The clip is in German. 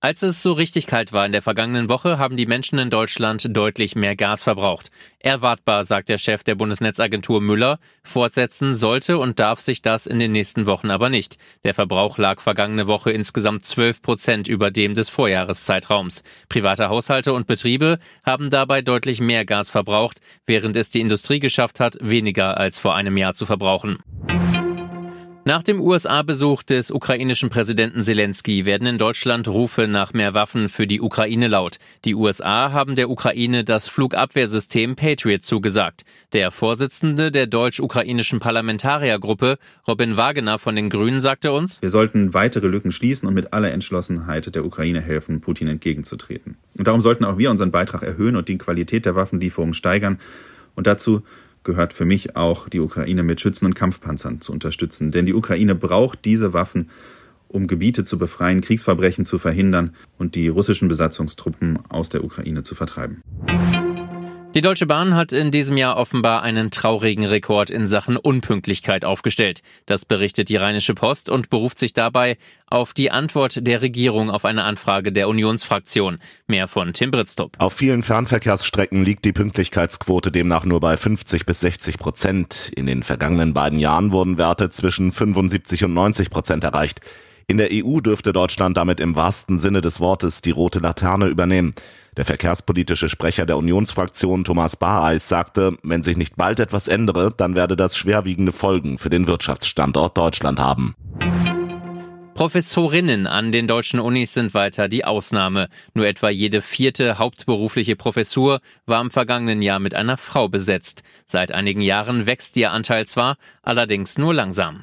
Als es so richtig kalt war in der vergangenen Woche, haben die Menschen in Deutschland deutlich mehr Gas verbraucht. Erwartbar, sagt der Chef der Bundesnetzagentur Müller. Fortsetzen sollte und darf sich das in den nächsten Wochen aber nicht. Der Verbrauch lag vergangene Woche insgesamt 12 Prozent über dem des Vorjahreszeitraums. Private Haushalte und Betriebe haben dabei deutlich mehr Gas verbraucht, während es die Industrie geschafft hat, weniger als vor einem Jahr zu verbrauchen. Nach dem USA-Besuch des ukrainischen Präsidenten Zelensky werden in Deutschland Rufe nach mehr Waffen für die Ukraine laut. Die USA haben der Ukraine das Flugabwehrsystem Patriot zugesagt. Der Vorsitzende der deutsch-ukrainischen Parlamentariergruppe, Robin Wagener von den Grünen, sagte uns, wir sollten weitere Lücken schließen und mit aller Entschlossenheit der Ukraine helfen, Putin entgegenzutreten. Und darum sollten auch wir unseren Beitrag erhöhen und die Qualität der Waffenlieferungen steigern. Und dazu gehört für mich auch, die Ukraine mit Schützen und Kampfpanzern zu unterstützen. Denn die Ukraine braucht diese Waffen, um Gebiete zu befreien, Kriegsverbrechen zu verhindern und die russischen Besatzungstruppen aus der Ukraine zu vertreiben. Die Deutsche Bahn hat in diesem Jahr offenbar einen traurigen Rekord in Sachen Unpünktlichkeit aufgestellt. Das berichtet die Rheinische Post und beruft sich dabei auf die Antwort der Regierung auf eine Anfrage der Unionsfraktion. Mehr von Tim Britztrup. Auf vielen Fernverkehrsstrecken liegt die Pünktlichkeitsquote demnach nur bei 50 bis 60 Prozent. In den vergangenen beiden Jahren wurden Werte zwischen 75 und 90 Prozent erreicht. In der EU dürfte Deutschland damit im wahrsten Sinne des Wortes die rote Laterne übernehmen. Der verkehrspolitische Sprecher der Unionsfraktion Thomas Bareis sagte, wenn sich nicht bald etwas ändere, dann werde das schwerwiegende Folgen für den Wirtschaftsstandort Deutschland haben. Professorinnen an den deutschen Unis sind weiter die Ausnahme. Nur etwa jede vierte hauptberufliche Professur war im vergangenen Jahr mit einer Frau besetzt. Seit einigen Jahren wächst ihr Anteil zwar, allerdings nur langsam.